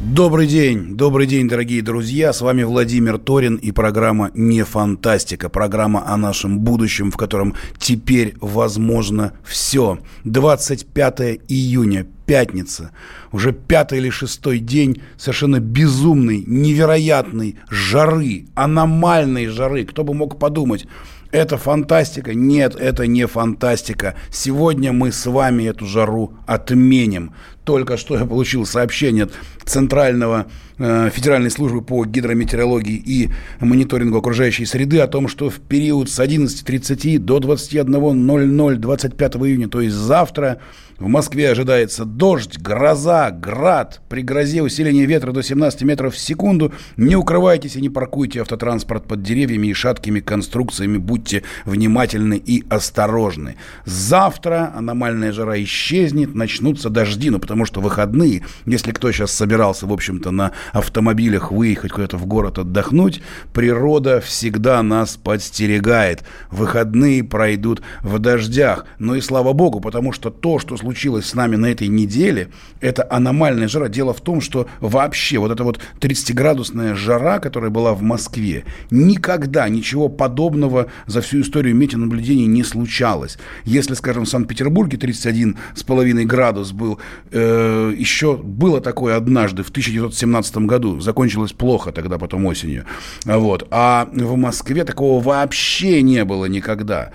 Добрый день, добрый день, дорогие друзья. С вами Владимир Торин и программа «Не фантастика». Программа о нашем будущем, в котором теперь возможно все. 25 июня, пятница. Уже пятый или шестой день совершенно безумной, невероятной жары, аномальной жары. Кто бы мог подумать, это фантастика? Нет, это не фантастика. Сегодня мы с вами эту жару отменим. Только что я получил сообщение от Центрального э, Федеральной службы по гидрометеорологии и мониторингу окружающей среды о том, что в период с 11.30 до 21.00 25 июня, то есть завтра, в Москве ожидается дождь, гроза, град. При грозе усиление ветра до 17 метров в секунду. Не укрывайтесь и не паркуйте автотранспорт под деревьями и шаткими конструкциями. Будьте внимательны и осторожны. Завтра аномальная жара исчезнет, начнутся дожди. Ну, потому что выходные, если кто сейчас собирался, в общем-то, на автомобилях выехать куда-то в город отдохнуть, природа всегда нас подстерегает. Выходные пройдут в дождях. Ну и слава богу, потому что то, что случилось с нами на этой неделе, это аномальная жара. Дело в том, что вообще вот эта вот 30-градусная жара, которая была в Москве, никогда ничего подобного за всю историю метеонаблюдений не случалось. Если, скажем, в Санкт-Петербурге 31,5 градус был, э, еще было такое однажды в 1917 году, закончилось плохо тогда потом осенью. Вот. А в Москве такого вообще не было никогда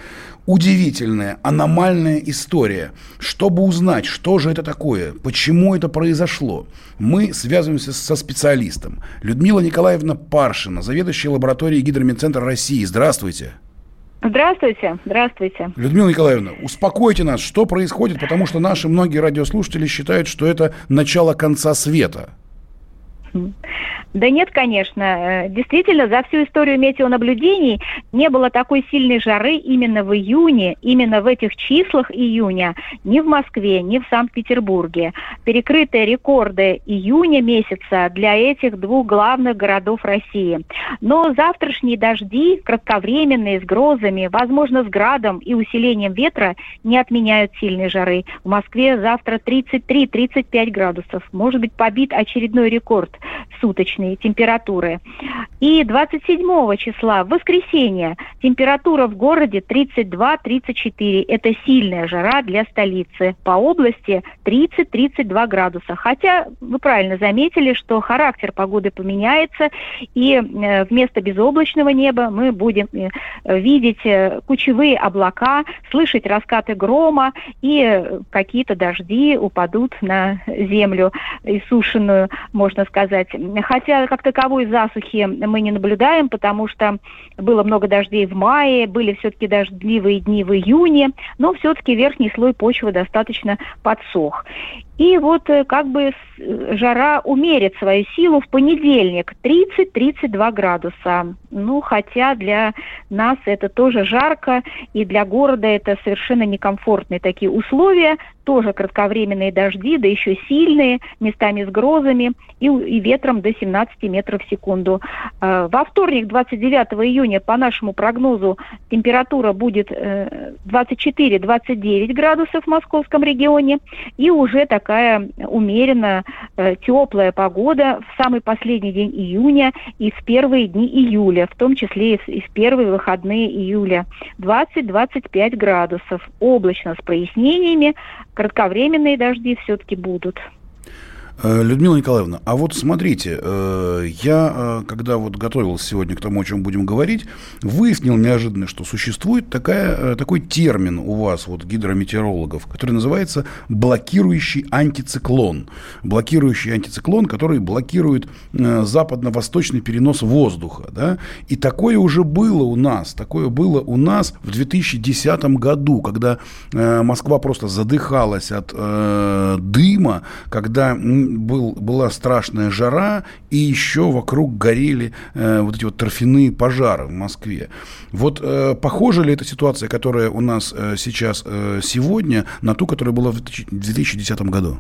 удивительная, аномальная история. Чтобы узнать, что же это такое, почему это произошло, мы связываемся со специалистом. Людмила Николаевна Паршина, заведующая лабораторией Гидромедцентра России. Здравствуйте. Здравствуйте, здравствуйте. Людмила Николаевна, успокойте нас, что происходит, потому что наши многие радиослушатели считают, что это начало конца света. Да нет, конечно. Э, действительно, за всю историю метеонаблюдений не было такой сильной жары именно в июне, именно в этих числах июня, ни в Москве, ни в Санкт-Петербурге. Перекрытые рекорды июня месяца для этих двух главных городов России. Но завтрашние дожди, кратковременные, с грозами, возможно, с градом и усилением ветра, не отменяют сильной жары. В Москве завтра 33-35 градусов. Может быть побит очередной рекорд различные температуры. И 27 числа, в воскресенье, температура в городе 32-34. Это сильная жара для столицы. По области 30-32 градуса. Хотя вы правильно заметили, что характер погоды поменяется, и э, вместо безоблачного неба мы будем э, видеть э, кучевые облака, слышать раскаты грома, и какие-то дожди упадут на землю иссушенную, можно сказать. Хотя Хотя как таковой засухи мы не наблюдаем, потому что было много дождей в мае, были все-таки дождливые дни в июне, но все-таки верхний слой почвы достаточно подсох. И вот э, как бы э, жара умерит свою силу в понедельник 30-32 градуса. Ну, хотя для нас это тоже жарко, и для города это совершенно некомфортные такие условия, тоже кратковременные дожди, да еще сильные, местами с грозами и, и ветром до 17 метров в секунду. Э, во вторник, 29 июня, по нашему прогнозу, температура будет 24-29 градусов в московском регионе, и уже так такая умеренно э, теплая погода в самый последний день июня и в первые дни июля, в том числе и в первые выходные июля. 20-25 градусов. Облачно с прояснениями, кратковременные дожди все-таки будут. Э, Людмила Николаевна, а вот смотрите, э, я, э, когда вот готовился сегодня к тому, о чем будем говорить, выяснил неожиданно, что существует такая, такой термин у вас, вот гидрометеорологов, который называется блокирующий антициклон. Блокирующий антициклон, который блокирует западно-восточный перенос воздуха. Да? И такое уже было у нас, такое было у нас в 2010 году, когда Москва просто задыхалась от дыма, когда был, была страшная жара, и еще вокруг горели э, вот эти вот торфяные пожары в Москве. Вот э, похожа ли эта ситуация, которая у нас э, сейчас э, сегодня, на ту, которая была в 2010 году?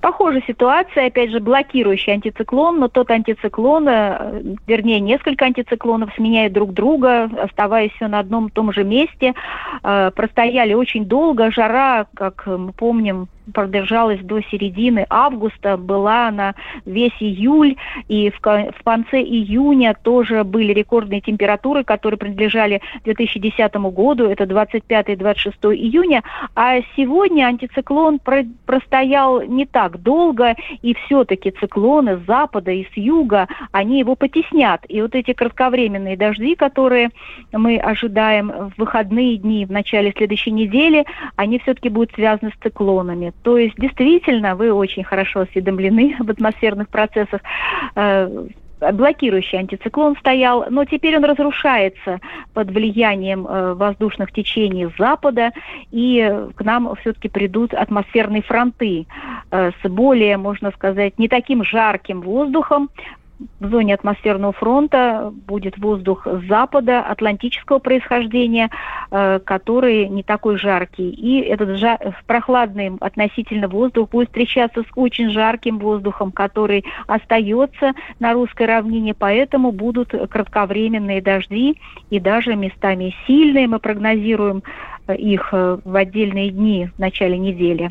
Похожая ситуация, опять же, блокирующий антициклон, но тот антициклон, э, вернее, несколько антициклонов сменяют друг друга, оставаясь все на одном и том же месте. Э, простояли очень долго, жара, как мы помним, продержалась до середины августа, была на весь июль, и в, в конце июня тоже были рекордные температуры, которые принадлежали 2010 году, это 25-26 июня, а сегодня антициклон про, простоял не так долго, и все-таки циклоны с запада и с юга, они его потеснят. И вот эти кратковременные дожди, которые мы ожидаем в выходные дни в начале следующей недели, они все-таки будут связаны с циклонами. То есть, действительно, вы очень хорошо осведомлены об атмосферных процессах. Э, блокирующий антициклон стоял, но теперь он разрушается под влиянием э, воздушных течений с запада, и к нам все-таки придут атмосферные фронты э, с более, можно сказать, не таким жарким воздухом, в зоне атмосферного фронта будет воздух с запада, атлантического происхождения, э, который не такой жаркий. И этот жар, прохладный относительно воздух будет встречаться с очень жарким воздухом, который остается на русской равнине, поэтому будут кратковременные дожди и даже местами сильные. Мы прогнозируем э, их э, в отдельные дни в начале недели.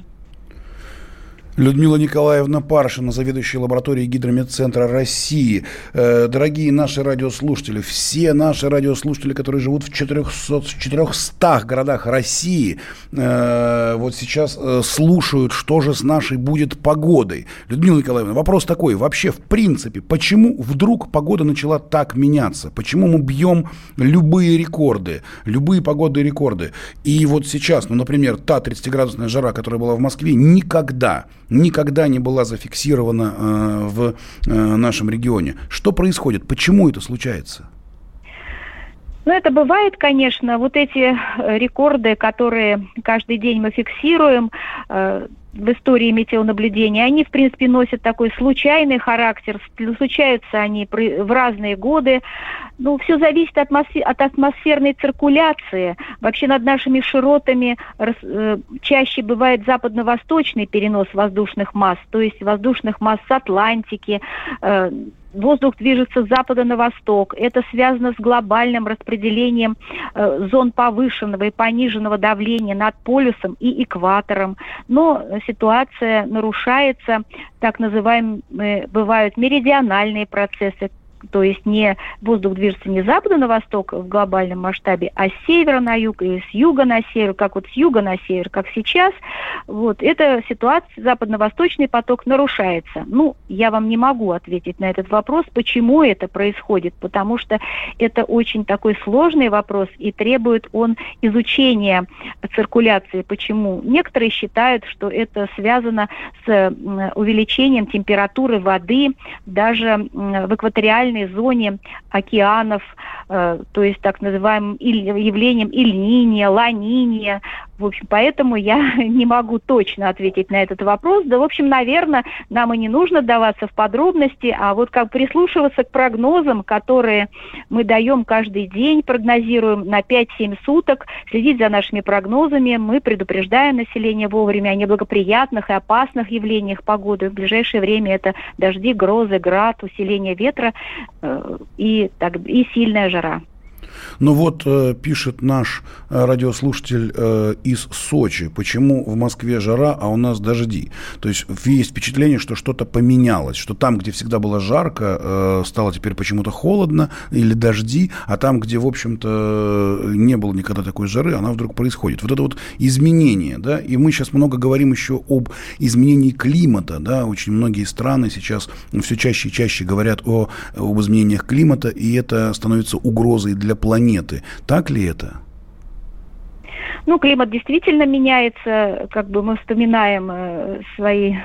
Людмила Николаевна Паршина, заведующая лабораторией Гидрометцентра России. Э, дорогие наши радиослушатели, все наши радиослушатели, которые живут в 400, 400 городах России, э, вот сейчас э, слушают, что же с нашей будет погодой. Людмила Николаевна, вопрос такой. Вообще, в принципе, почему вдруг погода начала так меняться? Почему мы бьем любые рекорды, любые погодные рекорды? И вот сейчас, ну, например, та 30-градусная жара, которая была в Москве, никогда никогда не была зафиксирована э, в э, нашем регионе. Что происходит? Почему это случается? Ну, это бывает, конечно. Вот эти э, рекорды, которые каждый день мы фиксируем, в истории метеонаблюдения, они, в принципе, носят такой случайный характер, случаются они в разные годы. Ну, все зависит от, атмосфер, от атмосферной циркуляции. Вообще над нашими широтами э, чаще бывает западно-восточный перенос воздушных масс, то есть воздушных масс с Атлантики, э, воздух движется с запада на восток. Это связано с глобальным распределением э, зон повышенного и пониженного давления над полюсом и экватором. Но ситуация нарушается, так называемые бывают меридиональные процессы, то есть не воздух движется не с запада на восток в глобальном масштабе, а с севера на юг или с юга на север, как вот с юга на север, как сейчас. Вот эта ситуация, западно-восточный поток нарушается. Ну, я вам не могу ответить на этот вопрос, почему это происходит, потому что это очень такой сложный вопрос и требует он изучения циркуляции. Почему? Некоторые считают, что это связано с увеличением температуры воды даже в экваториальном экваториальной зоне океанов, э, то есть так называемым явлением Ильниния, Ланиния. В общем, поэтому я не могу точно ответить на этот вопрос. Да, в общем, наверное, нам и не нужно даваться в подробности, а вот как прислушиваться к прогнозам, которые мы даем каждый день, прогнозируем на 5-7 суток, следить за нашими прогнозами, мы предупреждаем население вовремя о неблагоприятных и опасных явлениях погоды. В ближайшее время это дожди, грозы, град, усиление ветра. Э, и, так, и сильная жара. Но вот э, пишет наш э, радиослушатель э, из Сочи, почему в Москве жара, а у нас дожди. То есть есть впечатление, что что-то поменялось, что там, где всегда было жарко, э, стало теперь почему-то холодно или дожди, а там, где, в общем-то, не было никогда такой жары, она вдруг происходит. Вот это вот изменение, да, и мы сейчас много говорим еще об изменении климата, да, очень многие страны сейчас все чаще и чаще говорят о, об изменениях климата, и это становится угрозой для планеты. Так ли это? Ну, климат действительно меняется, как бы мы вспоминаем э, свои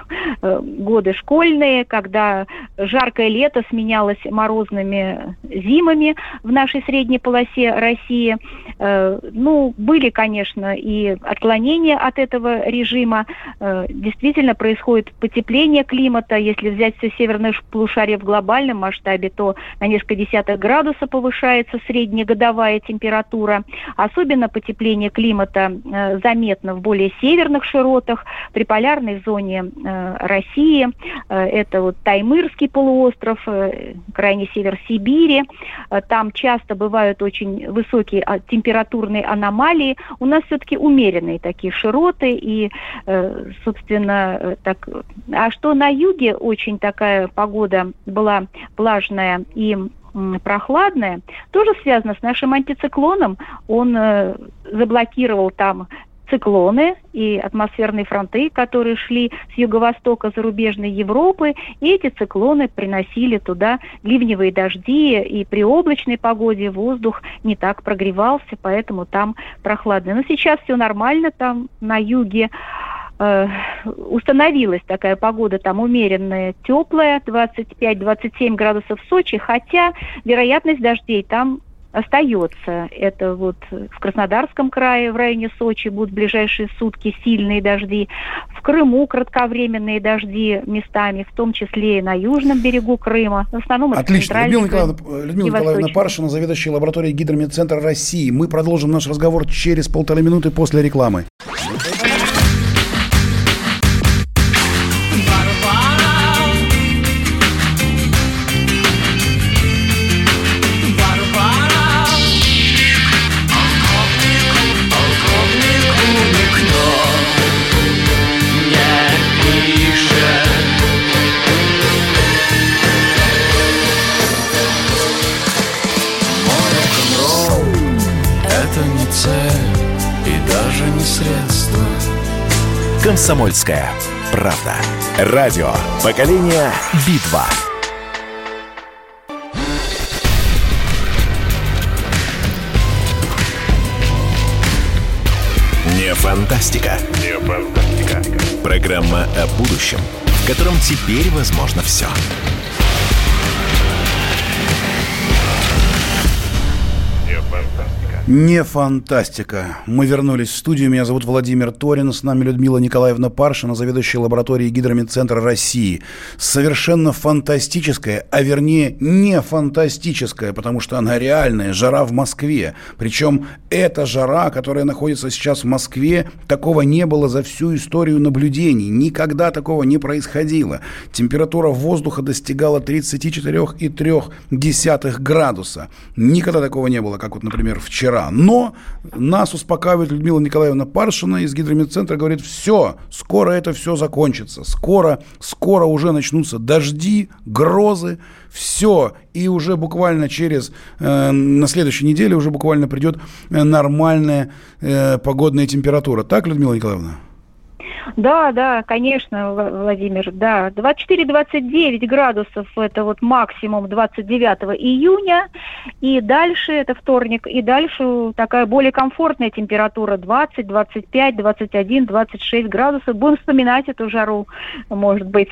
э, годы школьные, когда жаркое лето сменялось морозными зимами в нашей средней полосе России. Э, ну, были, конечно, и отклонения от этого режима. Действительно происходит потепление климата. Если взять все северное полушарие в глобальном масштабе, то на несколько десятых градусов повышается средняя годовая температура. Особенно потепление климата это э, заметно в более северных широтах, при полярной зоне э, России. Э, это вот Таймырский полуостров, крайний север Сибири. Там часто бывают очень высокие а, температурные аномалии. У нас все-таки умеренные такие широты. И, собственно, так... А что на юге очень такая погода была влажная и прохладное, тоже связано с нашим антициклоном. Он э, заблокировал там циклоны и атмосферные фронты, которые шли с юго-востока зарубежной Европы, и эти циклоны приносили туда ливневые дожди, и при облачной погоде воздух не так прогревался, поэтому там прохладно. Но сейчас все нормально там на юге. Э, установилась такая погода там умеренная, теплая, 25-27 градусов в Сочи, хотя вероятность дождей там остается. Это вот в Краснодарском крае, в районе Сочи будут в ближайшие сутки сильные дожди. В Крыму кратковременные дожди местами, в том числе и на южном берегу Крыма. В основном Отлично. Людмила Николаевна, Людмила Николаевна Паршина, заведующая лабораторией Гидромедцентра России. Мы продолжим наш разговор через полторы минуты после рекламы. «Комсомольская правда». Радио «Поколение Битва». Не фантастика. Не фантастика. Программа о будущем, в котором теперь возможно все. Все. Не фантастика. Мы вернулись в студию. Меня зовут Владимир Торин. С нами Людмила Николаевна Паршина, заведующая лабораторией Гидромедцентра России. Совершенно фантастическая, а вернее не фантастическая, потому что она реальная, жара в Москве. Причем эта жара, которая находится сейчас в Москве, такого не было за всю историю наблюдений. Никогда такого не происходило. Температура воздуха достигала 34,3 градуса. Никогда такого не было, как вот, например, вчера вчера. Но нас успокаивает Людмила Николаевна Паршина из гидромедцентра, говорит, все, скоро это все закончится, скоро, скоро уже начнутся дожди, грозы, все, и уже буквально через, э, на следующей неделе уже буквально придет э, нормальная э, погодная температура. Так, Людмила Николаевна? Да, да, конечно, Владимир, да. 24-29 градусов – это вот максимум 29 июня, и дальше, это вторник, и дальше такая более комфортная температура 20, 25, 21, 26 градусов. Будем вспоминать эту жару, может быть.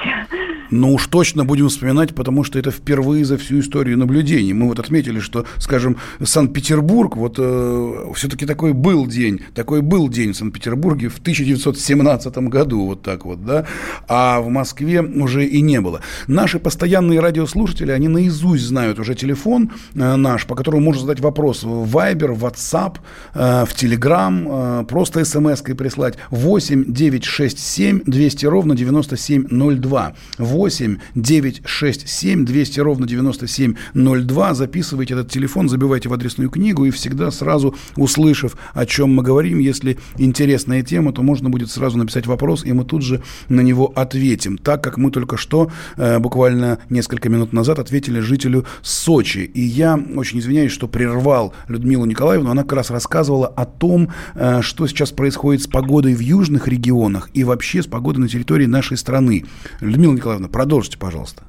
Ну уж точно будем вспоминать, потому что это впервые за всю историю наблюдений. Мы вот отметили, что, скажем, Санкт-Петербург, вот э, все-таки такой был день, такой был день в Санкт-Петербурге в 1917 этом году, вот так вот, да, а в Москве уже и не было. Наши постоянные радиослушатели, они наизусть знают уже телефон э, наш, по которому можно задать вопрос в Viber, в WhatsApp, э, в Telegram, э, просто смс-кой прислать 8 967 200 ровно 9702. 8 967 200 ровно 9702. Записывайте этот телефон, забивайте в адресную книгу и всегда сразу услышав, о чем мы говорим, если интересная тема, то можно будет сразу написать вопрос, и мы тут же на него ответим. Так как мы только что, э, буквально несколько минут назад, ответили жителю Сочи. И я очень извиняюсь, что прервал Людмилу Николаевну. Она как раз рассказывала о том, э, что сейчас происходит с погодой в южных регионах и вообще с погодой на территории нашей страны. Людмила Николаевна, продолжите, пожалуйста.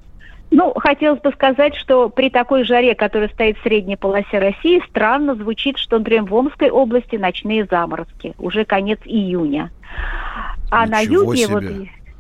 Ну, хотелось бы сказать, что при такой жаре, которая стоит в средней полосе России, странно звучит, что, например, в Омской области ночные заморозки. Уже конец июня. А Ничего на юге, себе. вот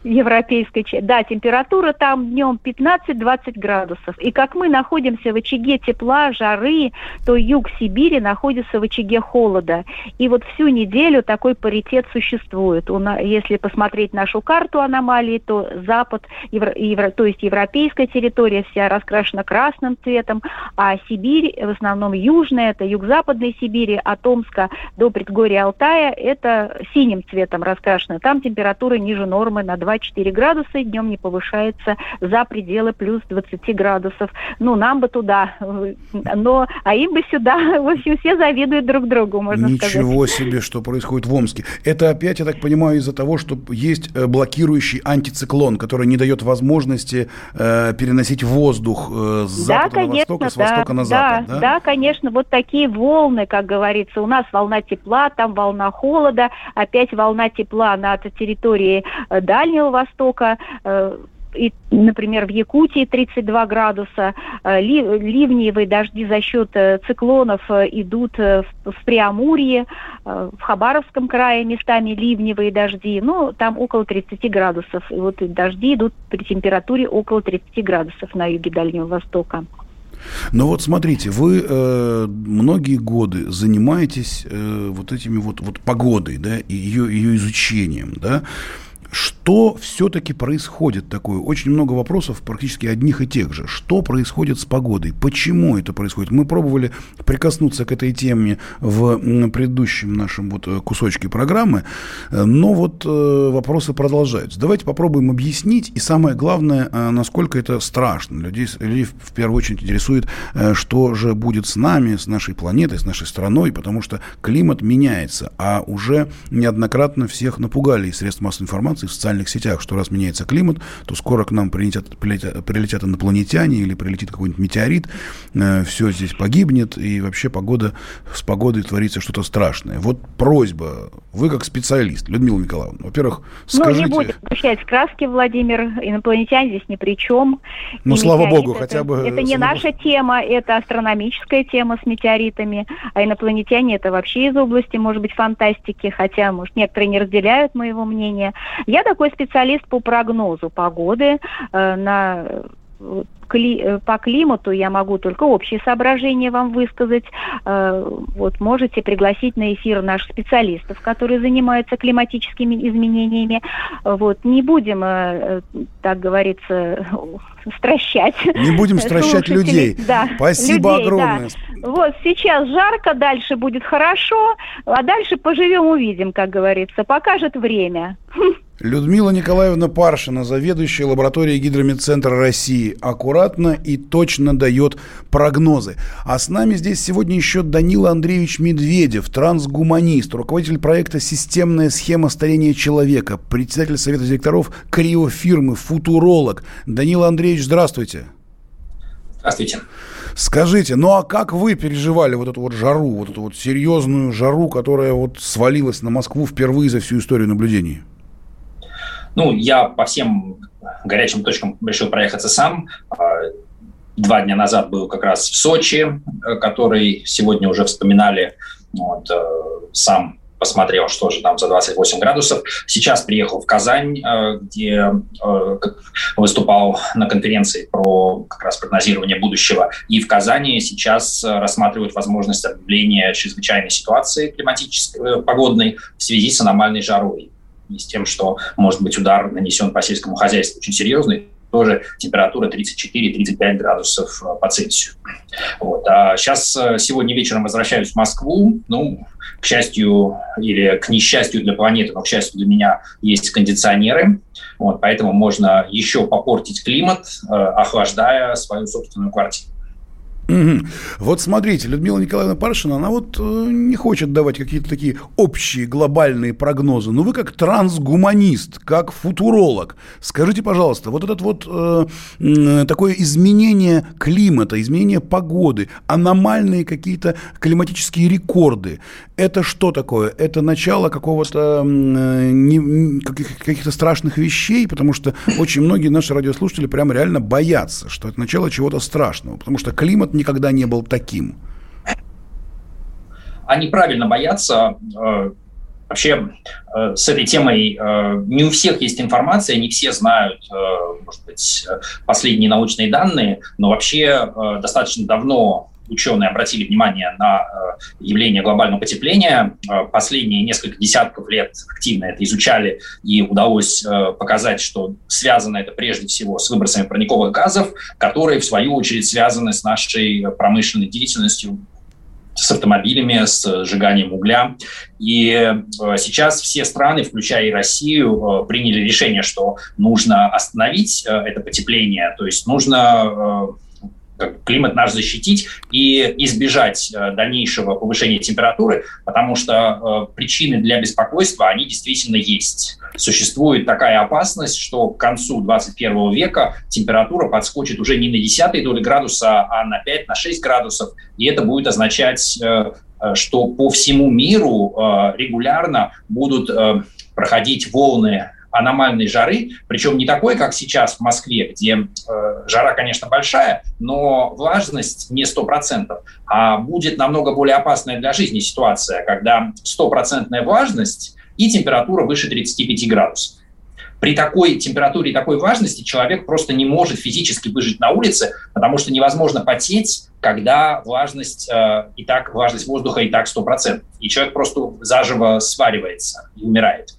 европейской части. Да, температура там днем 15-20 градусов. И как мы находимся в очаге тепла, жары, то юг Сибири находится в очаге холода. И вот всю неделю такой паритет существует. Если посмотреть нашу карту аномалии, то запад, евро, евро, то есть европейская территория вся раскрашена красным цветом, а Сибирь, в основном южная, это юг-западной Сибири, от Омска до предгорья Алтая, это синим цветом раскрашено. Там температура ниже нормы на 2 2-4 градуса, и днем не повышается за пределы плюс 20 градусов. Ну, нам бы туда, но, а им бы сюда. В общем, все завидуют друг другу, можно Ничего сказать. Ничего себе, что происходит в Омске. Это опять, я так понимаю, из-за того, что есть э, блокирующий антициклон, который не дает возможности э, переносить воздух э, с да, запада конечно, на восток, а с востока да, на запад. Да, да? да, конечно, вот такие волны, как говорится. У нас волна тепла, там волна холода, опять волна тепла над территорией э, Дальнего Востока, э, и, например, в Якутии 32 градуса, э, ливневые дожди за счет э, циклонов идут в Приамурье, в Хабаровском крае местами ливневые дожди, ну, там около 30 градусов. И вот дожди идут при температуре около 30 градусов на юге Дальнего Востока. Но вот смотрите, вы э, многие годы занимаетесь э, вот этими вот, вот погодой, да, и ее, ее изучением, да. Что все-таки происходит такое? Очень много вопросов практически одних и тех же. Что происходит с погодой? Почему это происходит? Мы пробовали прикоснуться к этой теме в предыдущем нашем вот э, кусочке программы, э, но вот э, вопросы продолжаются. Давайте попробуем объяснить, и самое главное, насколько это страшно. Людей, людей в первую очередь интересует, что же будет с нами, с нашей планетой, с нашей страной, потому что климат меняется, а уже неоднократно всех напугали из средств массовой информации, информации в социальных сетях, что раз меняется климат, то скоро к нам прилетят, прилетят, прилетят инопланетяне или прилетит какой-нибудь метеорит, э, все здесь погибнет, и вообще погода, с погодой творится что-то страшное. Вот просьба, вы как специалист, Людмила Николаевна, во-первых, скажите... Ну, не будем сгущать краски, Владимир, инопланетяне здесь ни при чем. Ну, слава богу, это, хотя бы... Это не наша тема, это астрономическая тема с метеоритами, а инопланетяне это вообще из области, может быть, фантастики, хотя, может, некоторые не разделяют моего мнения. Я такой специалист по прогнозу погоды э, на кли, э, по климату я могу только общие соображения вам высказать. Э, вот можете пригласить на эфир наших специалистов, которые занимаются климатическими изменениями. Вот не будем, так говорится, стращать. Не будем стращать людей. Да, Спасибо людей, огромное. Да. Вот сейчас жарко, дальше будет хорошо, а дальше поживем, увидим, как говорится. Покажет время. Людмила Николаевна Паршина, заведующая лабораторией Гидромедцентра России, аккуратно и точно дает прогнозы. А с нами здесь сегодня еще Данила Андреевич Медведев, трансгуманист, руководитель проекта «Системная схема старения человека», председатель Совета директоров криофирмы, футуролог. Данила Андреевич, здравствуйте. Здравствуйте. Скажите, ну а как вы переживали вот эту вот жару, вот эту вот серьезную жару, которая вот свалилась на Москву впервые за всю историю наблюдений? Ну, я по всем горячим точкам решил проехаться сам. А, два дня назад был как раз в Сочи, э, который сегодня уже вспоминали. Вот, э, сам посмотрел, что же там за 28 градусов. Сейчас приехал в Казань, э, где выступал на конференции про как раз прогнозирование будущего. И в Казани сейчас рассматривают возможность объявления чрезвычайной ситуации климатической, погодной в связи с аномальной жарой. С тем, что, может быть, удар нанесен по сельскому хозяйству очень серьезный, тоже температура 34-35 градусов э, по Цельсию. Вот. А сейчас, э, сегодня вечером возвращаюсь в Москву. Ну, к счастью или к несчастью для планеты, но к счастью для меня есть кондиционеры. Вот, поэтому можно еще попортить климат, э, охлаждая свою собственную квартиру. Вот смотрите, Людмила Николаевна Паршина, она вот э, не хочет давать какие-то такие общие глобальные прогнозы. Но вы как трансгуманист, как футуролог, скажите, пожалуйста, вот этот вот э, э, такое изменение климата, изменение погоды, аномальные какие-то климатические рекорды, это что такое? Это начало какого-то э, каких-то страшных вещей, потому что очень многие наши радиослушатели прямо реально боятся, что это начало чего-то страшного, потому что климат никогда не был таким? Они правильно боятся. Э, вообще э, с этой темой э, не у всех есть информация, не все знают, может быть, последние научные данные, но вообще достаточно давно ученые обратили внимание на э, явление глобального потепления. Э, последние несколько десятков лет активно это изучали, и удалось э, показать, что связано это прежде всего с выбросами парниковых газов, которые, в свою очередь, связаны с нашей промышленной деятельностью, с автомобилями, с сжиганием угля. И сейчас все страны, включая и Россию, приняли решение, что нужно остановить это потепление, то есть нужно климат наш защитить и избежать э, дальнейшего повышения температуры, потому что э, причины для беспокойства, они действительно есть. Существует такая опасность, что к концу 21 века температура подскочит уже не на десятые доли градуса, а на 5-6 на градусов, и это будет означать э, что по всему миру регулярно будут проходить волны аномальной жары, причем не такой, как сейчас в Москве, где э, жара, конечно, большая, но влажность не 100%, а будет намного более опасная для жизни ситуация, когда стопроцентная влажность и температура выше 35 градусов. При такой температуре и такой влажности человек просто не может физически выжить на улице, потому что невозможно потеть, когда влажность э, и так влажность воздуха и так 100%. И человек просто заживо сваривается и умирает.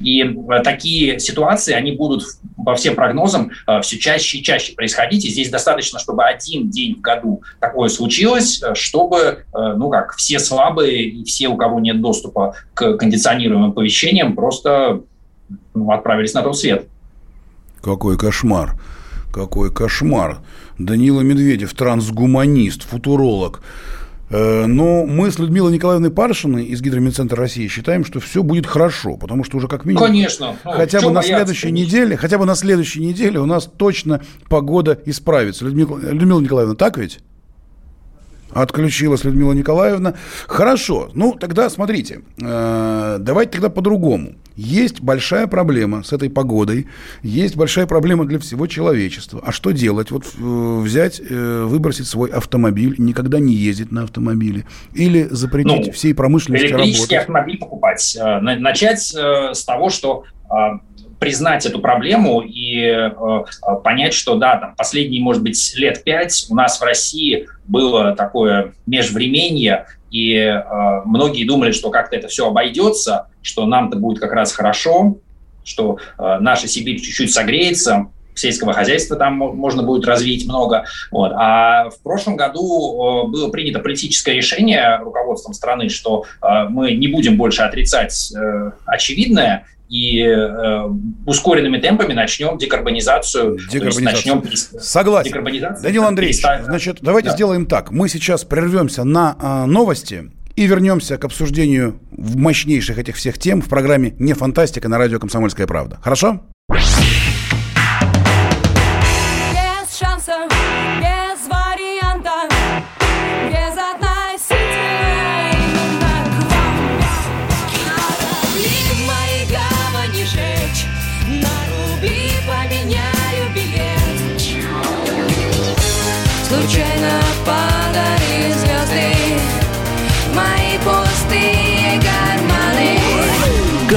И э, такие ситуации, они будут по всем прогнозам э, все чаще и чаще происходить. И здесь достаточно, чтобы один день в году такое случилось, э, чтобы, ну как, все слабые и все, у кого нет доступа к кондиционируемым помещениям, просто ну, отправились на тот свет. Какой кошмар. Какой кошмар. Данила Медведев, трансгуманист, футуролог. Э, но мы с Людмилой Николаевной Паршиной из Гидромедцентра России считаем, что все будет хорошо, потому что уже как минимум... Конечно. Ну, хотя бы на следующей неделе, хотя бы на следующей неделе у нас точно погода исправится. Людмила, Людмила Николаевна, так ведь? Отключилась Людмила Николаевна. Хорошо. Ну, тогда смотрите. Э, давайте тогда по-другому. Есть большая проблема с этой погодой. Есть большая проблема для всего человечества. А что делать? Вот э, взять, э, выбросить свой автомобиль, никогда не ездить на автомобиле. Или запретить ну, всей промышленности электрический работать. автомобиль покупать. Э, начать э, с того, что э, признать эту проблему и э, понять, что да, там последние, может быть, лет пять у нас в России было такое межвременье, и э, многие думали, что как-то это все обойдется, что нам-то будет как раз хорошо, что э, наша Сибирь чуть-чуть согреется, сельского хозяйства там можно будет развить много. Вот. А в прошлом году э, было принято политическое решение руководством страны, что э, мы не будем больше отрицать э, очевидное и э, ускоренными темпами начнем декарбонизацию. Декарбонизацию. Начнем Согласен. Декарбонизацию. Данил Андреевич, значит, давайте да. сделаем так. Мы сейчас прервемся на э, новости и вернемся к обсуждению мощнейших этих всех тем в программе «Не фантастика» на радио «Комсомольская правда». Хорошо?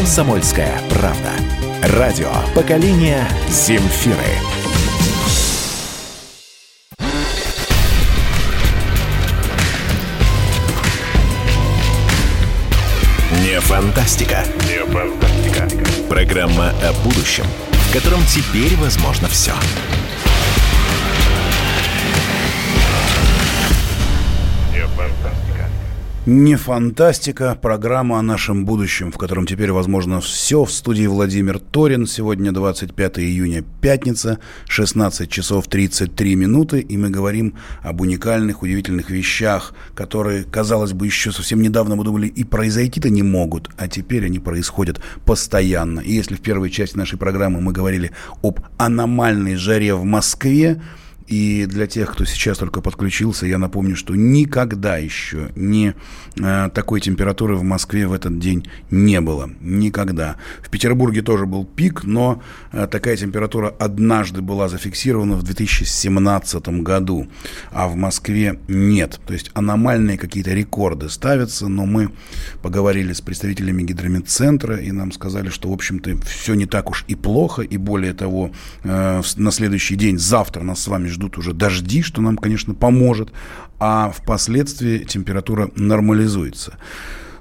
«Комсомольская правда». Радио поколения Земфиры. Не фантастика. Не фантастика. Программа о будущем, в котором теперь возможно все. Не фантастика, программа о нашем будущем, в котором теперь возможно все. В студии Владимир Торин. Сегодня 25 июня, пятница, 16 часов 33 минуты. И мы говорим об уникальных, удивительных вещах, которые, казалось бы, еще совсем недавно мы думали и произойти-то не могут, а теперь они происходят постоянно. И если в первой части нашей программы мы говорили об аномальной жаре в Москве, и для тех, кто сейчас только подключился, я напомню, что никогда еще ни э, такой температуры в Москве в этот день не было. Никогда. В Петербурге тоже был пик, но э, такая температура однажды была зафиксирована в 2017 году, а в Москве нет. То есть аномальные какие-то рекорды ставятся, но мы поговорили с представителями гидрометцентра, и нам сказали, что, в общем-то, все не так уж и плохо, и более того, э, на следующий день, завтра нас с вами ждут ждут уже дожди, что нам, конечно, поможет, а впоследствии температура нормализуется.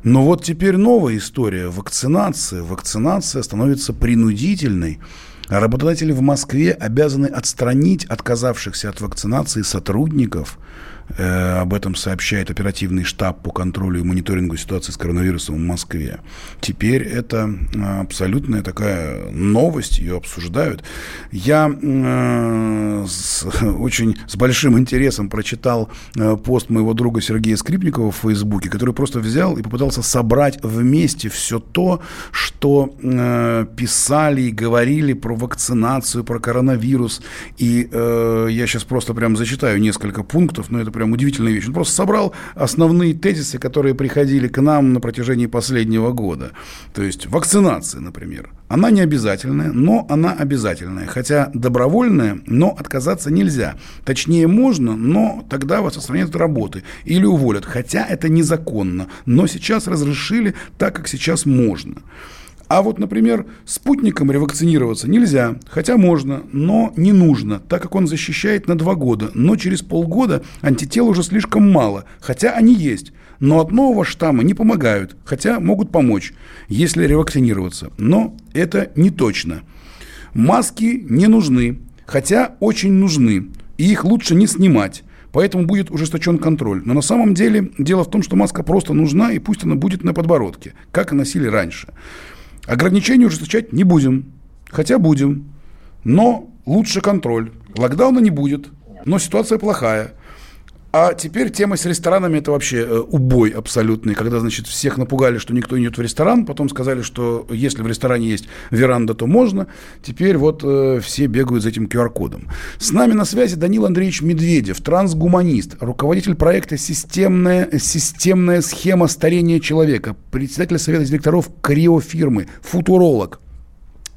Но вот теперь новая история. Вакцинация. Вакцинация становится принудительной. Работодатели в Москве обязаны отстранить отказавшихся от вакцинации сотрудников – об этом сообщает оперативный штаб по контролю и мониторингу ситуации с коронавирусом в Москве. Теперь это э, абсолютная такая новость, ее обсуждают. Я э, с, очень с большим интересом прочитал э, пост моего друга Сергея Скрипникова в Фейсбуке, который просто взял и попытался собрать вместе все то, что э, писали и говорили про вакцинацию, про коронавирус. И э, я сейчас просто прям зачитаю несколько пунктов, но это прям удивительная вещь. Он просто собрал основные тезисы, которые приходили к нам на протяжении последнего года. То есть вакцинация, например. Она не обязательная, но она обязательная. Хотя добровольная, но отказаться нельзя. Точнее, можно, но тогда вас отстранят от работы или уволят. Хотя это незаконно. Но сейчас разрешили так, как сейчас можно. А вот, например, спутником ревакцинироваться нельзя, хотя можно, но не нужно, так как он защищает на два года. Но через полгода антител уже слишком мало, хотя они есть. Но от нового штамма не помогают, хотя могут помочь, если ревакцинироваться. Но это не точно. Маски не нужны, хотя очень нужны, и их лучше не снимать. Поэтому будет ужесточен контроль. Но на самом деле дело в том, что маска просто нужна, и пусть она будет на подбородке, как и носили раньше. Ограничения ужесточать не будем, хотя будем, но лучше контроль. Локдауна не будет, но ситуация плохая. А теперь тема с ресторанами это вообще э, убой абсолютный, когда, значит, всех напугали, что никто не идет в ресторан, потом сказали, что если в ресторане есть веранда, то можно. Теперь вот э, все бегают за этим QR-кодом. С нами на связи Данил Андреевич Медведев, трансгуманист, руководитель проекта «Системная, системная схема старения человека», председатель совета директоров криофирмы, футуролог.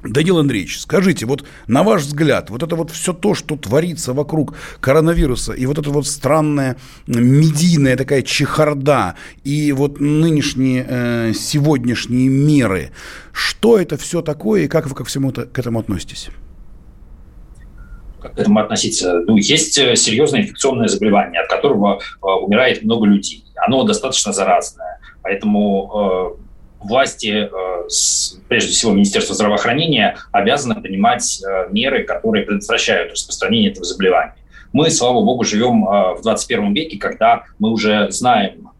Данил Андреевич, скажите, вот на ваш взгляд, вот это вот все то, что творится вокруг коронавируса, и вот эта вот странная медийная такая чехарда, и вот нынешние, э, сегодняшние меры, что это все такое, и как вы ко всему -то, к этому относитесь? Как к этому относиться? Ну, есть э, серьезное инфекционное заболевание, от которого э, умирает много людей. Оно достаточно заразное. Поэтому э, власти, э, прежде всего Министерство здравоохранения, обязаны принимать э, меры, которые предотвращают распространение этого заболевания. Мы, слава богу, живем э, в 21 веке, когда мы уже знаем,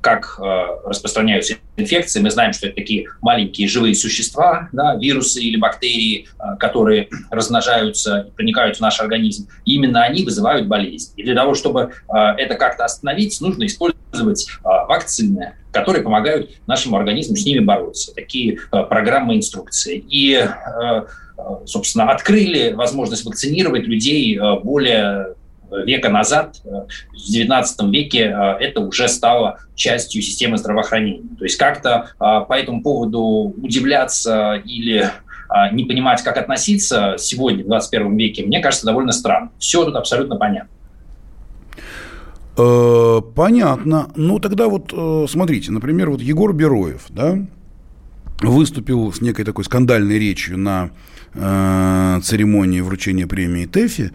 как распространяются инфекции. Мы знаем, что это такие маленькие живые существа, да, вирусы или бактерии, которые размножаются и проникают в наш организм. И именно они вызывают болезнь. И для того, чтобы это как-то остановить, нужно использовать вакцины, которые помогают нашему организму с ними бороться. Такие э, программы инструкции. И, э, э, собственно, открыли возможность вакцинировать людей более века назад, в XIX веке, это уже стало частью системы здравоохранения. То есть как-то по этому поводу удивляться или не понимать, как относиться сегодня, в 21 веке, мне кажется, довольно странно. Все тут абсолютно понятно. Э, понятно. Ну, тогда вот э, смотрите, например, вот Егор Бероев, да, выступил с некой такой скандальной речью на э, церемонии вручения премии ТЭФИ э,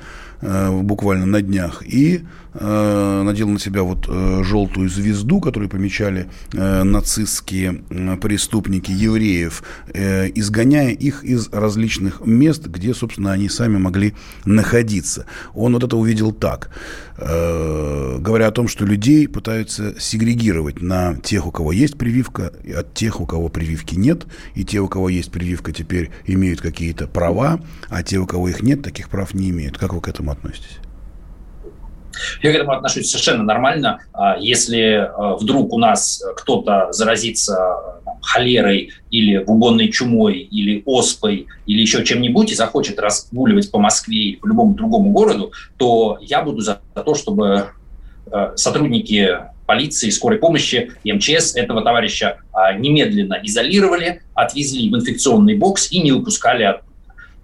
буквально на днях. И э, надел на себя вот э, желтую звезду, которую помечали э, нацистские э, преступники евреев, э, изгоняя их из различных мест, где, собственно, они сами могли находиться. Он вот это увидел так, э, говоря о том, что людей пытаются сегрегировать на тех, у кого есть прививка, от тех, у кого прививки нет, и те, у кого есть прививка, теперь имеют какие-то права, а те, у кого их нет, таких прав не имеют. Как вы к этому относитесь? Я к этому отношусь совершенно нормально. А если а, вдруг у нас кто-то заразится холерой или бубонной чумой, или оспой, или еще чем-нибудь, и захочет разгуливать по Москве или по любому другому городу, то я буду за то, чтобы а, сотрудники полиции, скорой помощи МЧС этого товарища немедленно изолировали, отвезли в инфекционный бокс и не выпускали.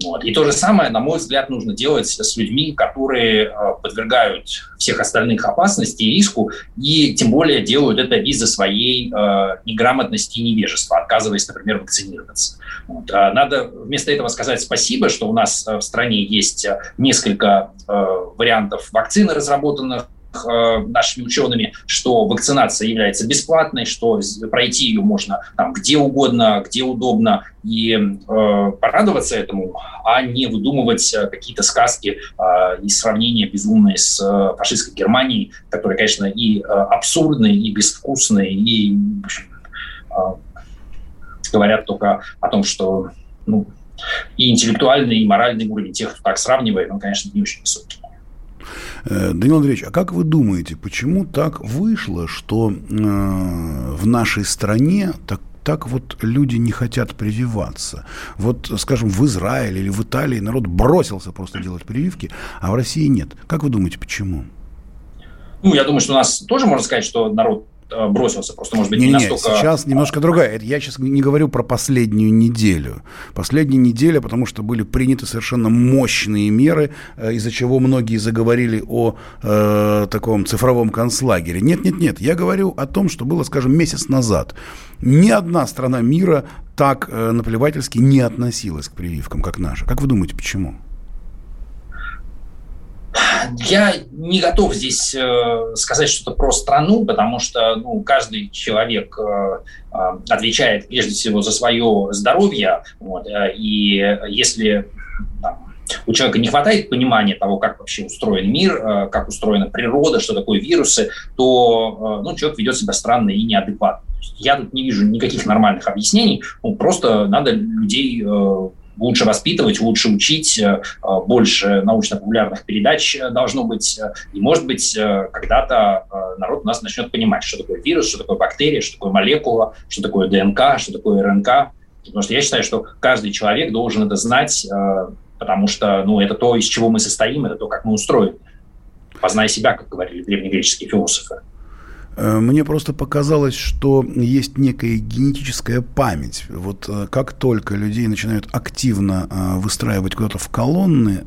Вот. И то же самое, на мой взгляд, нужно делать с людьми, которые э, подвергают всех остальных опасности и риску, и тем более делают это из-за своей э, неграмотности и невежества, отказываясь, например, вакцинироваться. Вот. А надо вместо этого сказать спасибо, что у нас э, в стране есть несколько вариантов вакцины разработанных, нашими учеными, что вакцинация является бесплатной, что пройти ее можно там, где угодно, где удобно, и э, порадоваться этому, а не выдумывать э, какие-то сказки э, и сравнения безумные с э, фашистской Германией, которые, конечно, и э, абсурдные, и безвкусные, и э, говорят только о том, что ну, и интеллектуальный, и моральный уровень тех, кто так сравнивает, он, конечно, не очень высокий. Э, Данил Андреевич, а как вы думаете, почему так вышло, что э, в нашей стране так так вот люди не хотят прививаться. Вот, скажем, в Израиле или в Италии народ бросился просто делать прививки, а в России нет. Как вы думаете, почему? Ну, я думаю, что у нас тоже можно сказать, что народ бросился. Просто, может быть, не, не настолько... сейчас немножко другая. Я сейчас не говорю про последнюю неделю. Последняя неделя, потому что были приняты совершенно мощные меры, э, из-за чего многие заговорили о э, таком цифровом концлагере. Нет, нет, нет. Я говорю о том, что было, скажем, месяц назад. Ни одна страна мира так э, наплевательски не относилась к прививкам, как наша. Как вы думаете, почему? Я не готов здесь э, сказать что-то про страну, потому что ну, каждый человек э, э, отвечает прежде всего за свое здоровье. Вот, э, и если там, у человека не хватает понимания того, как вообще устроен мир, э, как устроена природа, что такое вирусы, то э, ну, человек ведет себя странно и неадекватно. Я тут не вижу никаких нормальных объяснений. Ну, просто надо людей лучше воспитывать, лучше учить, э, больше научно-популярных передач э, должно быть. Э, и, может быть, когда-то народ у нас начнет понимать, что такое вирус, что такое бактерия, что такое молекула, что такое ДНК, что такое РНК. Потому что я считаю, что каждый человек должен это знать, потому что ну, это то, из чего мы состоим, это то, как мы устроены. Познай себя, как говорили древнегреческие философы. Э, мне просто показалось, что есть некая генетическая память. Вот э, как только людей начинают активно э, выстраивать куда-то в колонны,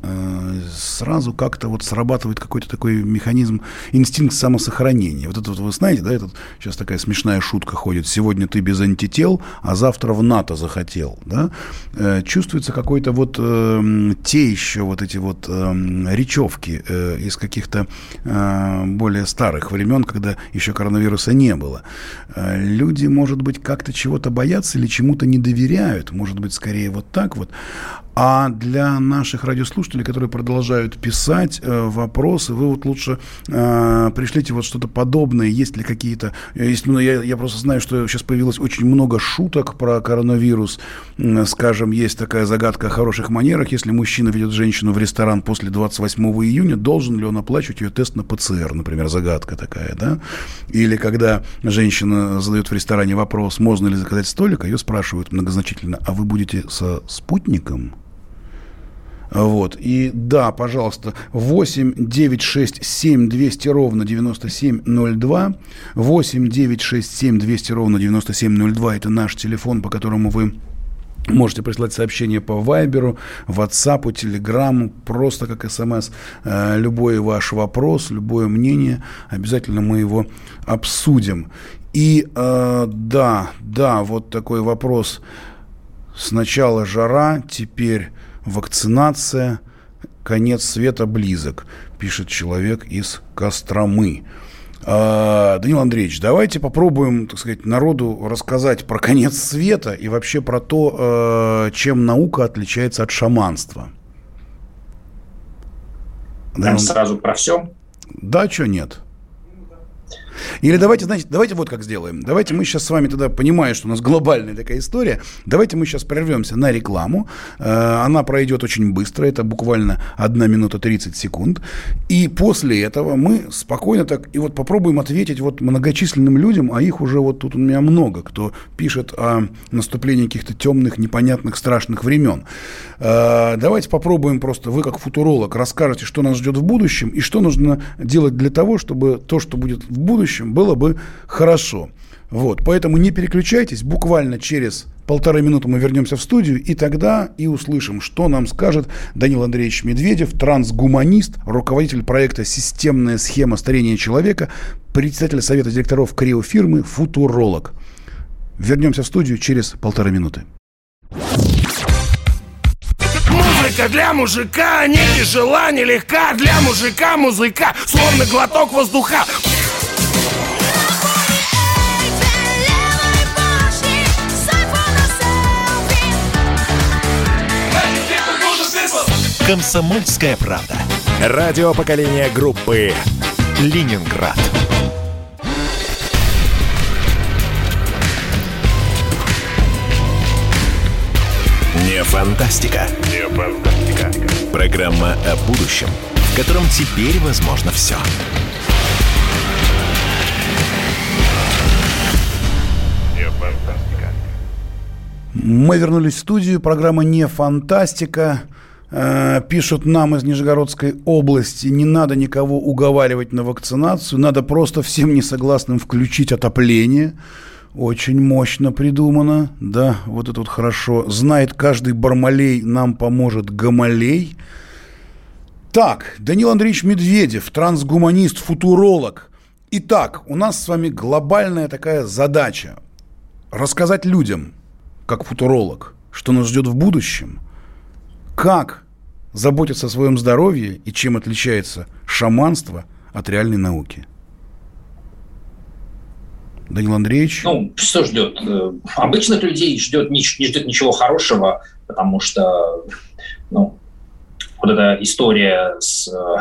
сразу как-то вот срабатывает какой-то такой механизм, инстинкт самосохранения. Вот это вот вы знаете, да, этот, сейчас такая смешная шутка ходит. Сегодня ты без антител, а завтра в НАТО захотел, да? Чувствуется какой-то вот те еще вот эти вот речевки из каких-то более старых времен, когда еще коронавируса не было. Э, люди, может быть, как-то чего-то боятся или чему-то не доверяют. Может быть, скорее вот так вот. А для наших радиослушателей, которые продолжают писать э, вопросы, вы вот лучше э, пришлите вот что-то подобное. Есть ли какие-то... Есть, ну, я, я просто знаю, что сейчас появилось очень много шуток про коронавирус. Скажем, есть такая загадка о хороших манерах. Если мужчина ведет женщину в ресторан после 28 июня, должен ли он оплачивать ее тест на ПЦР, например, загадка такая, да? Или когда женщина задает в ресторане вопрос, можно ли заказать столик, а ее спрашивают многозначительно, а вы будете со спутником? Вот. И да, пожалуйста, 8 9 6 7 200 ровно 9702. 8 9 6 7 200 ровно 9702. Это наш телефон, по которому вы Можете прислать сообщение по Вайберу, WhatsApp, Телеграму, просто как смс. Э, любой ваш вопрос, любое мнение, обязательно мы его обсудим. И э, да, да, вот такой вопрос. Сначала жара, теперь вакцинация, конец света близок, пишет человек из Костромы. А, Данил Андреевич, давайте попробуем, так сказать, народу рассказать про конец света и вообще про то, а, чем наука отличается от шаманства. Прям сразу про все? Да, что нет. Или давайте, знаете, давайте вот как сделаем. Давайте мы сейчас с вами тогда, понимая, что у нас глобальная такая история, давайте мы сейчас прервемся на рекламу. Э, она пройдет очень быстро, это буквально 1 минута 30 секунд. И после этого мы спокойно так и вот попробуем ответить вот многочисленным людям, а их уже вот тут у меня много, кто пишет о наступлении каких-то темных, непонятных, страшных времен. Э, давайте попробуем просто, вы как футуролог расскажете, что нас ждет в будущем и что нужно делать для того, чтобы то, что будет в будущем, будущем было бы хорошо. Вот, поэтому не переключайтесь, буквально через полторы минуты мы вернемся в студию, и тогда и услышим, что нам скажет Данил Андреевич Медведев, трансгуманист, руководитель проекта «Системная схема старения человека», председатель совета директоров криофирмы «Футуролог». Вернемся в студию через полторы минуты. Музыка для мужика не тяжела, не легка Для мужика музыка, словно глоток воздуха «Комсомольская правда». Радио поколения группы «Ленинград». Не фантастика. Не фантастика. Программа о будущем, в котором теперь возможно все. Не фантастика. Мы вернулись в студию. Программа «Не фантастика». Э, пишут нам из Нижегородской области, не надо никого уговаривать на вакцинацию, надо просто всем несогласным включить отопление. Очень мощно придумано, да, вот это вот хорошо. Знает каждый Бармалей, нам поможет Гамалей. Так, Данил Андреевич Медведев, трансгуманист, футуролог. Итак, у нас с вами глобальная такая задача. Рассказать людям, как футуролог, что нас ждет в будущем – как заботиться о своем здоровье и чем отличается шаманство от реальной науки? Данил Андреевич? Ну, что ждет? Э, обычных людей ждет, не, не ждет ничего хорошего, потому что ну, вот эта история с э,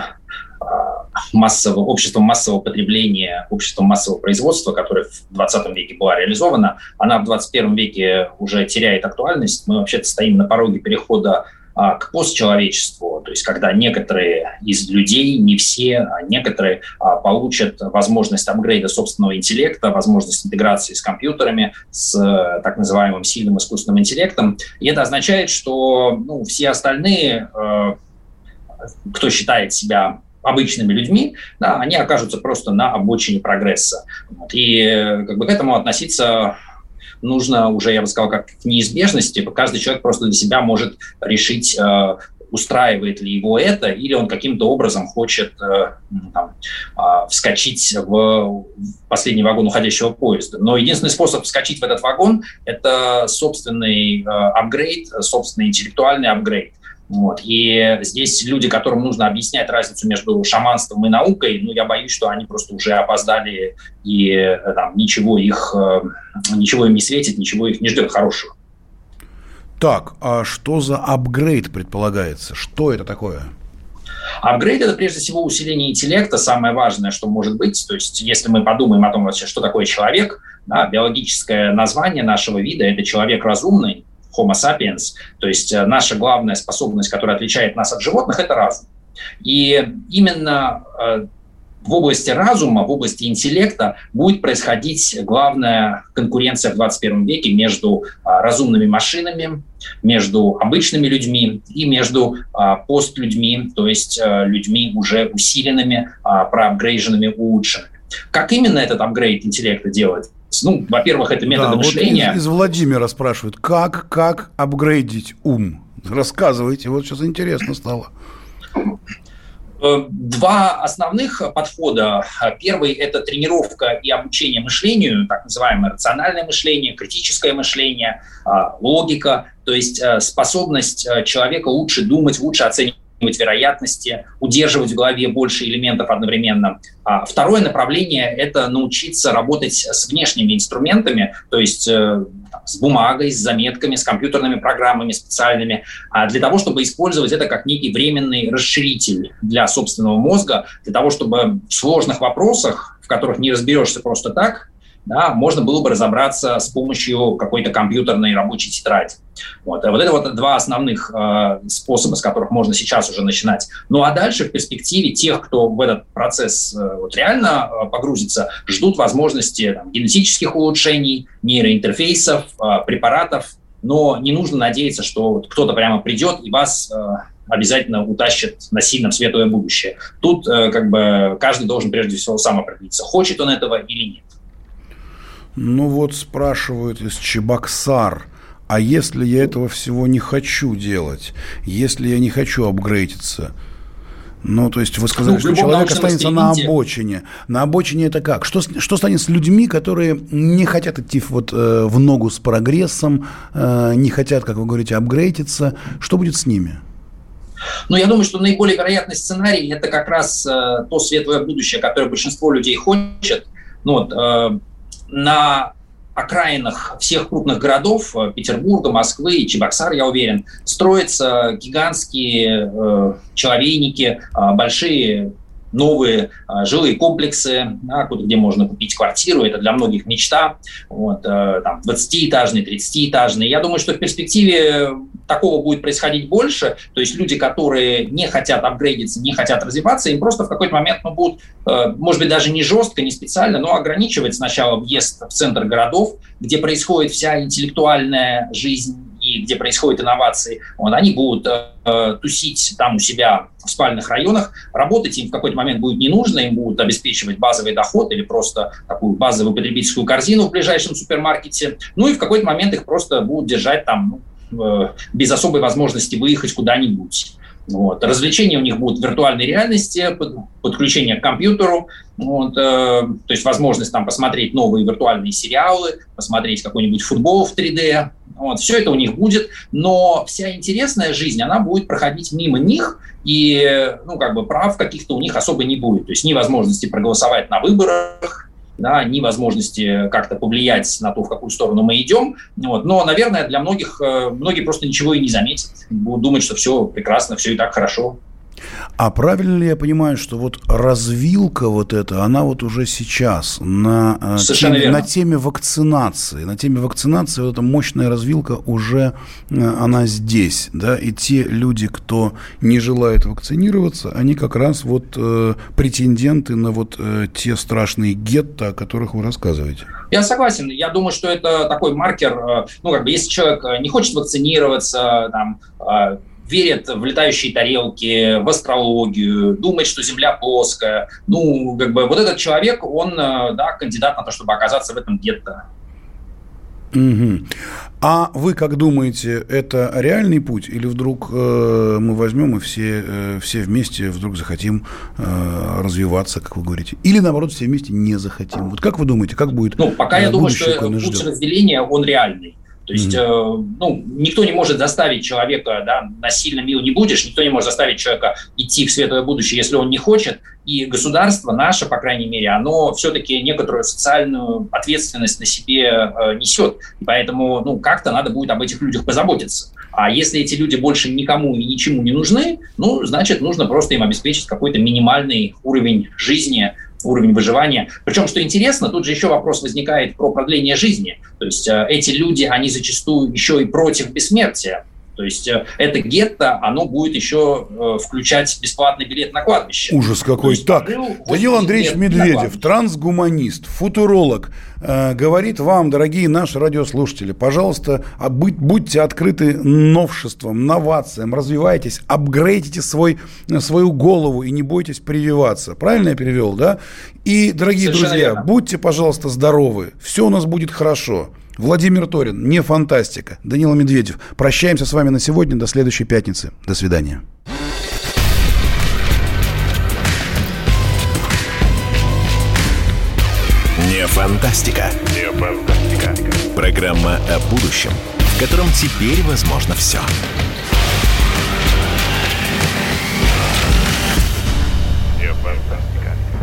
массового, обществом массового потребления, обществом массового производства, которое в 20 веке была реализована, она в 21 веке уже теряет актуальность. Мы вообще-то стоим на пороге перехода а, к постчеловечеству, то есть когда некоторые из людей, не все, а некоторые а, получат возможность апгрейда собственного интеллекта, возможность интеграции с компьютерами, с э, так называемым сильным искусственным интеллектом. И это означает, что ну, все остальные, э, кто считает себя обычными людьми, да, они окажутся просто на обочине прогресса. И э, как бы к этому относиться нужно уже, я бы сказал, как к неизбежности. Каждый человек просто для себя может решить, э, устраивает ли его это, или он каким-то образом хочет э, там, э, вскочить в последний вагон уходящего поезда. Но единственный способ вскочить в этот вагон – это собственный апгрейд, собственный интеллектуальный апгрейд. Вот. И здесь люди, которым нужно объяснять разницу между шаманством и наукой, ну, я боюсь, что они просто уже опоздали, и э, там, ничего, их, э, ничего им не светит, ничего их не ждет хорошего. Так, а что за апгрейд предполагается? Что это такое? Апгрейд – это прежде всего усиление интеллекта, самое важное, что может быть. То есть если мы подумаем о том, вообще, что такое человек, да, биологическое название нашего вида – это человек разумный, Homo sapiens, то есть э, наша главная способность, которая отличает нас от животных, это разум. И именно э, в области разума, в области интеллекта будет происходить главная конкуренция в 21 веке между а, разумными машинами, между обычными людьми и между постлюдьми, то есть людьми уже усиленными, проапгрейженными, улучшенными. Как именно этот апгрейд интеллекта делать? Ну, во-первых, это методы да, мышления. Вот из, из Владимира спрашивают, как, как апгрейдить ум? Рассказывайте, вот сейчас интересно стало. Э, два основных подхода. Первый – это тренировка и обучение мышлению, так называемое рациональное мышление, критическое мышление, а, логика, то есть э, способность э, человека лучше думать, лучше оценивать вероятности, удерживать в голове больше элементов одновременно. А второе направление – это научиться работать с внешними инструментами, то есть э, с бумагой, с заметками, с компьютерными программами специальными, а для того, чтобы использовать это как некий временный расширитель для собственного мозга, для того, чтобы в сложных вопросах, в которых не разберешься просто так, да, можно было бы разобраться с помощью какой-то компьютерной рабочей тетради. Вот. вот это вот два основных э, способа, с которых можно сейчас уже начинать. Ну а дальше в перспективе тех, кто в этот процесс э, вот, реально э, погрузится, ждут возможности там, генетических улучшений, нейроинтерфейсов, э, препаратов, но не нужно надеяться, что вот кто-то прямо придет и вас э, обязательно утащит насильно в светлое будущее. Тут э, как бы каждый должен прежде всего сам определиться, хочет он этого или нет. Ну вот спрашивают из Чебоксар, а если я этого всего не хочу делать, если я не хочу апгрейдиться, ну, то есть вы сказали, ну, что человек останется на обочине. На обочине это как? Что, что станет с людьми, которые не хотят идти вот, э, в ногу с прогрессом, э, не хотят, как вы говорите, апгрейдиться? Что будет с ними? Ну, я думаю, что наиболее вероятный сценарий – это как раз э, то светлое будущее, которое большинство людей хочет. Ну, вот, э, на окраинах всех крупных городов, э, Петербурга, Москвы и Чебоксар, я уверен, строятся гигантские э, человейники, э, большие новые э, жилые комплексы, да, где можно купить квартиру, это для многих мечта, вот, э, там, 20-этажный, 30-этажный. Я думаю, что в перспективе такого будет происходить больше, то есть люди, которые не хотят апгрейдиться, не хотят развиваться, им просто в какой-то момент ну, будут, э, может быть, даже не жестко, не специально, но ограничивать сначала въезд в центр городов, где происходит вся интеллектуальная жизнь и где происходят инновации, вот, они будут э, тусить там у себя в спальных районах, работать им в какой-то момент будет не нужно, им будут обеспечивать базовый доход или просто такую базовую потребительскую корзину в ближайшем супермаркете, ну и в какой-то момент их просто будут держать там ну, э, без особой возможности выехать куда-нибудь. Вот. Развлечения у них будут в виртуальной реальности, подключение к компьютеру, вот, э, то есть возможность там посмотреть новые виртуальные сериалы, посмотреть какой-нибудь футбол в 3D. Вот, все это у них будет, но вся интересная жизнь, она будет проходить мимо них, и ну, как бы прав каких-то у них особо не будет. То есть ни возможности проголосовать на выборах, да, ни возможности как-то повлиять на то, в какую сторону мы идем. Вот. Но, наверное, для многих, э, многие просто ничего и не заметят. Будут думать, что все прекрасно, все и так хорошо. А правильно ли я понимаю, что вот развилка вот эта, она вот уже сейчас на, э, теме, на теме вакцинации, на теме вакцинации вот эта мощная развилка уже, э, она здесь, да, и те люди, кто не желает вакцинироваться, они как раз вот э, претенденты на вот э, те страшные гетто, о которых вы рассказываете. Я согласен. Я думаю, что это такой маркер, э, ну, как бы, если человек не хочет вакцинироваться, там, верит в летающие тарелки, в астрологию, думает, что Земля плоская. Ну, как бы вот этот человек, он, э, да, кандидат на то, чтобы оказаться в этом гетто. Угу. А вы как думаете, это реальный путь, или вдруг э, мы возьмем и все, э, все вместе вдруг захотим э, развиваться, как вы говорите, или наоборот все вместе не захотим? Вот как вы думаете, как будет? Ну, пока э, я думаю, что путь ждет? разделения он реальный. То есть, mm-hmm. э, ну, никто не может заставить человека, да, насильно мил не будешь, никто не может заставить человека идти в светлое будущее, если он не хочет. И государство наше, по крайней мере, оно все-таки некоторую социальную ответственность на себе э, несет. И поэтому, ну, как-то надо будет об этих людях позаботиться. А если эти люди больше никому и ничему не нужны, ну, значит, нужно просто им обеспечить какой-то минимальный уровень жизни, уровень выживания. Причем, что интересно, тут же еще вопрос возникает про продление жизни. То есть э, эти люди, они зачастую еще и против бессмертия. То есть э, это гетто, оно будет еще э, включать бесплатный билет на кладбище. Ужас какой. так, Данил Андреевич Медведев, трансгуманист, футуролог, э, говорит вам, дорогие наши радиослушатели, пожалуйста, а будь, будьте открыты новшествам, новациям, развивайтесь, апгрейдите свой, свою голову и не бойтесь прививаться. Правильно я перевел, да? И, дорогие Совершенно друзья, верно. будьте, пожалуйста, здоровы. Все у нас будет хорошо. Владимир Торин, не фантастика. Данила Медведев. Прощаемся с вами на сегодня. До следующей пятницы. До свидания. Не фантастика. Не фантастика. Программа о будущем, в котором теперь возможно все. Все.